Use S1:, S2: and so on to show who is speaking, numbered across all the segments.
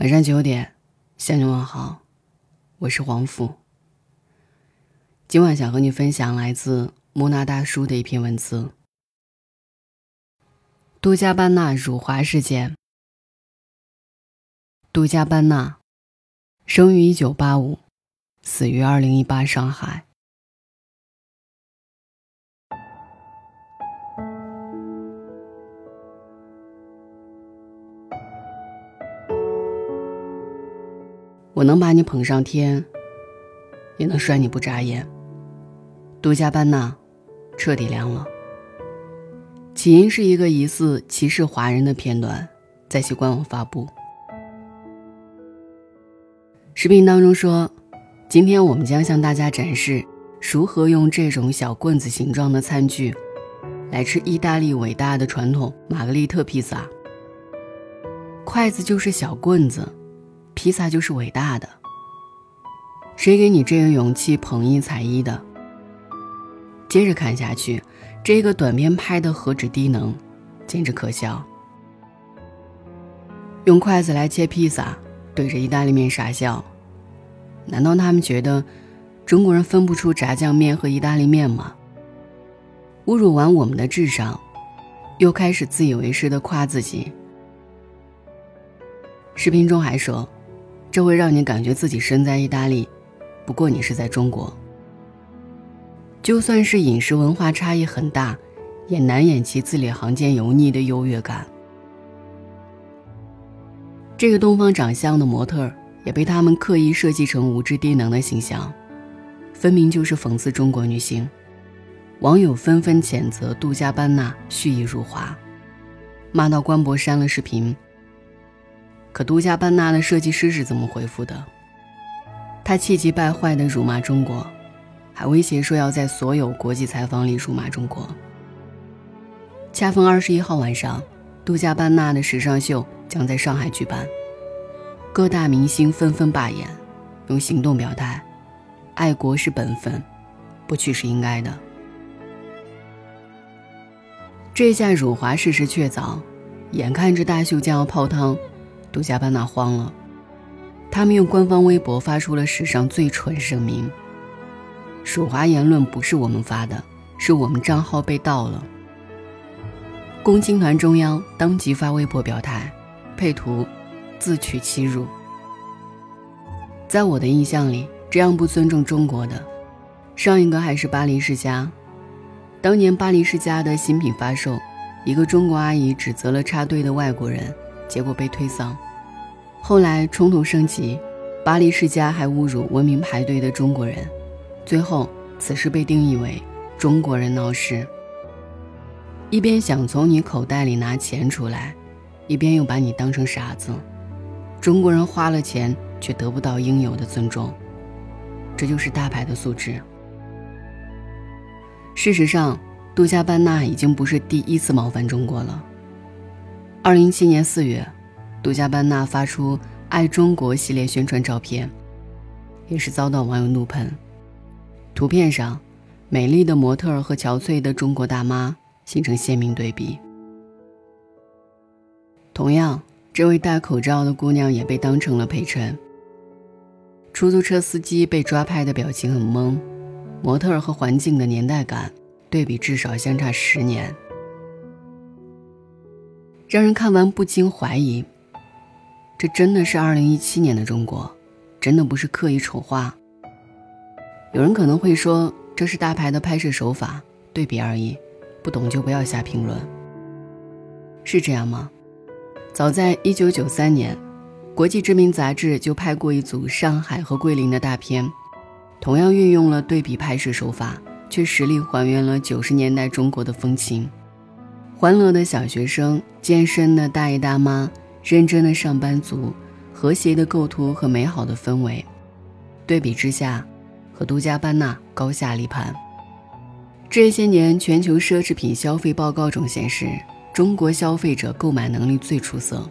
S1: 晚上九点，向你问好，我是黄甫。今晚想和你分享来自木纳大叔的一篇文字：杜嘉班纳辱华事件。杜嘉班纳，生于一九八五，死于二零一八上海。我能把你捧上天，也能摔你不眨眼。杜嘉班纳彻底凉了。起因是一个疑似歧视华人的片段，在其官网发布。视频当中说，今天我们将向大家展示如何用这种小棍子形状的餐具，来吃意大利伟大的传统玛格丽特披萨。筷子就是小棍子。披萨就是伟大的。谁给你这个勇气捧一踩一的？接着看下去，这个短片拍的何止低能，简直可笑。用筷子来切披萨，对着意大利面傻笑，难道他们觉得中国人分不出炸酱面和意大利面吗？侮辱完我们的智商，又开始自以为是的夸自己。视频中还说。这会让你感觉自己身在意大利，不过你是在中国。就算是饮食文化差异很大，也难掩其字里行间油腻的优越感。这个东方长相的模特也被他们刻意设计成无知低能的形象，分明就是讽刺中国女性。网友纷纷谴责杜嘉班纳蓄意辱华，骂到官博删了视频。可杜嘉班纳的设计师是怎么回复的？他气急败坏地辱骂中国，还威胁说要在所有国际采访里辱骂中国。恰逢二十一号晚上，杜嘉班纳的时尚秀将在上海举办，各大明星纷纷罢演，用行动表态：爱国是本分，不去是应该的。这下辱华事实确凿，眼看着大秀将要泡汤。杜嘉班纳慌了，他们用官方微博发出了史上最蠢声明：“辱华言论不是我们发的，是我们账号被盗了。”共青团中央当即发微博表态，配图自取其辱。在我的印象里，这样不尊重中国的，上一个还是巴黎世家。当年巴黎世家的新品发售，一个中国阿姨指责了插队的外国人。结果被推搡，后来冲突升级，巴黎世家还侮辱文明排队的中国人，最后此事被定义为中国人闹事。一边想从你口袋里拿钱出来，一边又把你当成傻子。中国人花了钱却得不到应有的尊重，这就是大牌的素质。事实上，杜嘉班纳已经不是第一次冒犯中国了。二零一七年四月，杜嘉班纳发出“爱中国”系列宣传照片，也是遭到网友怒喷。图片上，美丽的模特和憔悴的中国大妈形成鲜明对比。同样，这位戴口罩的姑娘也被当成了陪衬。出租车司机被抓拍的表情很懵，模特和环境的年代感对比至少相差十年。让人看完不禁怀疑：这真的是二零一七年的中国，真的不是刻意丑化。有人可能会说，这是大牌的拍摄手法，对比而已，不懂就不要瞎评论。是这样吗？早在一九九三年，国际知名杂志就拍过一组上海和桂林的大片，同样运用了对比拍摄手法，却实力还原了九十年代中国的风情。欢乐的小学生，健身的大爷大妈，认真的上班族，和谐的构图和美好的氛围，对比之下，和杜嘉班纳高下立判。这些年全球奢侈品消费报告中显示，中国消费者购买能力最出色。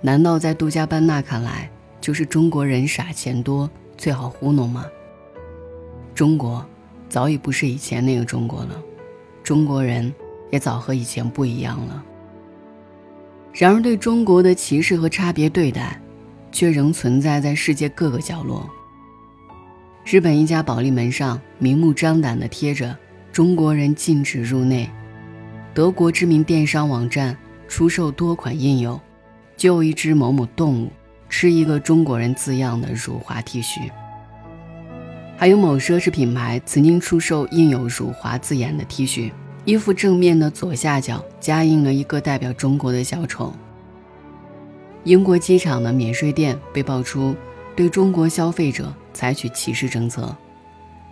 S1: 难道在杜嘉班纳看来，就是中国人傻钱多，最好糊弄吗？中国早已不是以前那个中国了，中国人。也早和以前不一样了。然而，对中国的歧视和差别对待，却仍存在在世界各个角落。日本一家保利门上明目张胆地贴着“中国人禁止入内”，德国知名电商网站出售多款印有“救一只某某动物，吃一个中国人”字样的辱华 T 恤。还有某奢侈品牌曾经出售印有辱华字眼的 T 恤，衣服正面的左下角加印了一个代表中国的小丑。英国机场的免税店被爆出对中国消费者采取歧视政策，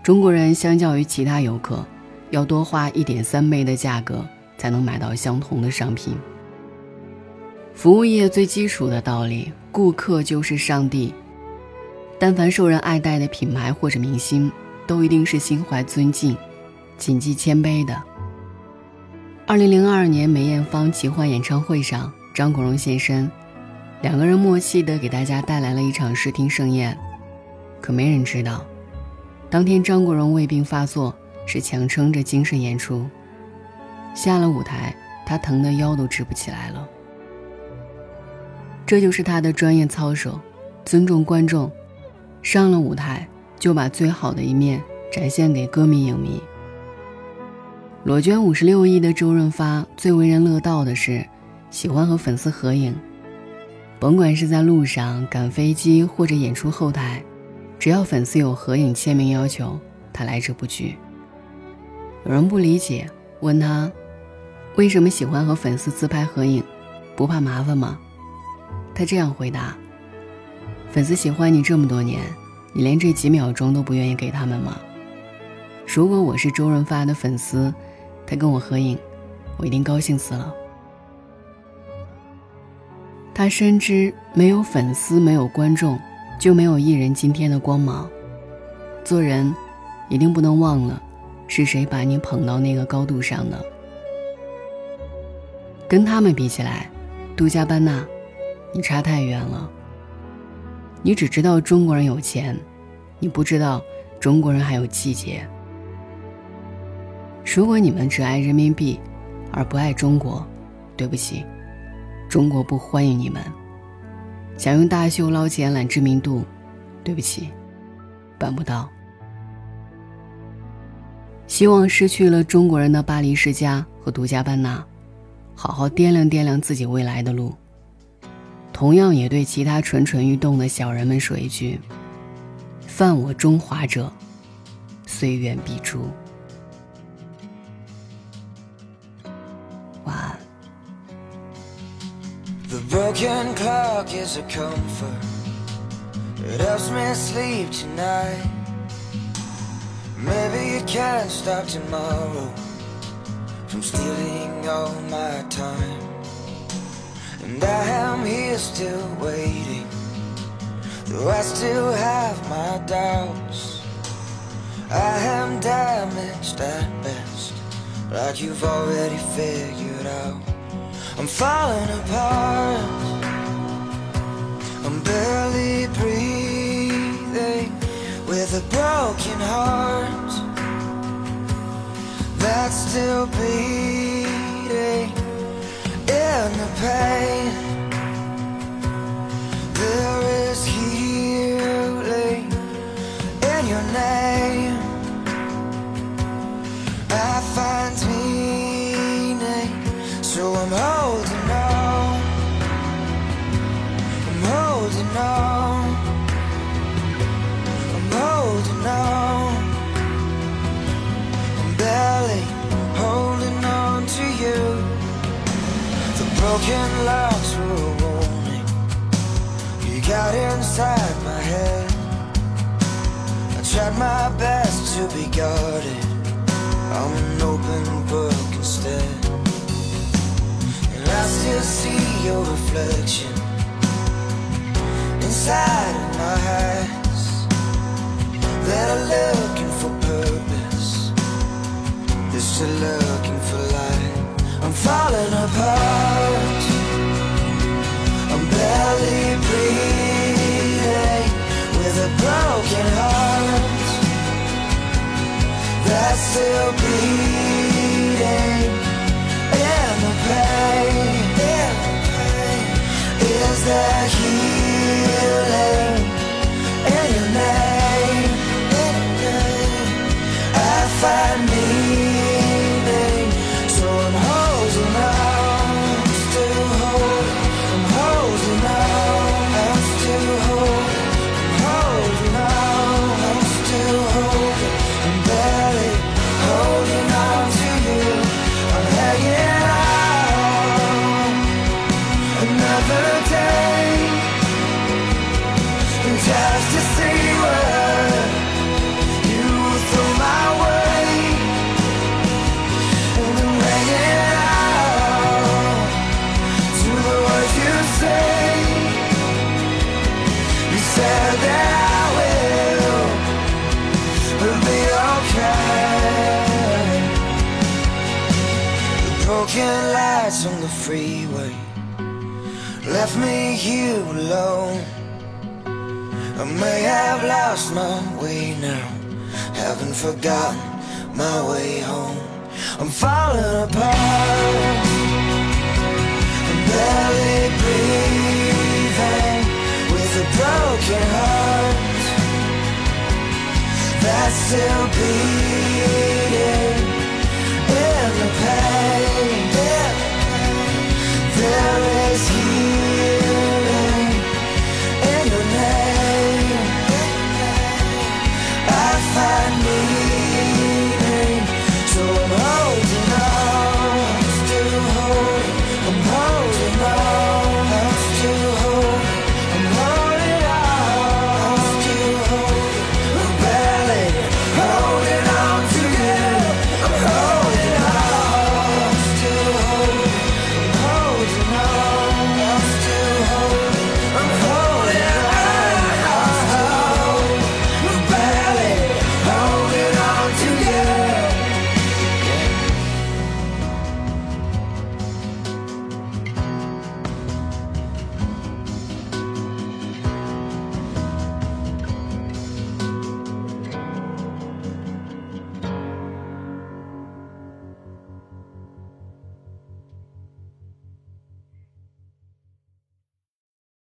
S1: 中国人相较于其他游客要多花一点三倍的价格才能买到相同的商品。服务业最基础的道理，顾客就是上帝。但凡受人爱戴的品牌或者明星，都一定是心怀尊敬、谨记谦卑的。二零零二年梅艳芳奇幻演唱会上，张国荣现身。两个人默契地给大家带来了一场视听盛宴，可没人知道，当天张国荣胃病发作，是强撑着精神演出。下了舞台，他疼得腰都直不起来了。这就是他的专业操守，尊重观众，上了舞台就把最好的一面展现给歌迷影迷。裸捐五十六亿的周润发最为人乐道的是，喜欢和粉丝合影。甭管是在路上、赶飞机或者演出后台，只要粉丝有合影签名要求，他来者不拒。有人不理解，问他为什么喜欢和粉丝自拍合影，不怕麻烦吗？他这样回答：“粉丝喜欢你这么多年，你连这几秒钟都不愿意给他们吗？如果我是周润发的粉丝，他跟我合影，我一定高兴死了。”他深知没有粉丝、没有观众，就没有艺人今天的光芒。做人，一定不能忘了，是谁把你捧到那个高度上的。跟他们比起来，杜嘉班纳，你差太远了。你只知道中国人有钱，你不知道中国人还有季节。如果你们只爱人民币，而不爱中国，对不起。中国不欢迎你们，想用大秀捞钱揽知名度，对不起，办不到。希望失去了中国人的巴黎世家和独家班纳，好好掂量掂量自己未来的路。同样也对其他蠢蠢欲动的小人们说一句：犯我中华者，虽远必诛。Broken clock is a comfort. It helps me sleep tonight. Maybe it can't stop tomorrow from stealing all my time. And I am here still waiting, though I still have my doubts. I am damaged at best, like you've already figured out. I'm falling apart. I'm barely breathing With a broken heart That's still beating In the pain broken locks were warning. You got inside my head. I tried my best to be guarded. I'm an open book instead. And I still see your reflection Inside of my eyes. That are looking for purpose. They're still looking for light. I'm falling apart still
S2: be the freeway left me here alone. I may have lost my way now, haven't forgotten my way home. I'm falling apart, I'm barely breathing with a broken heart that's still beating.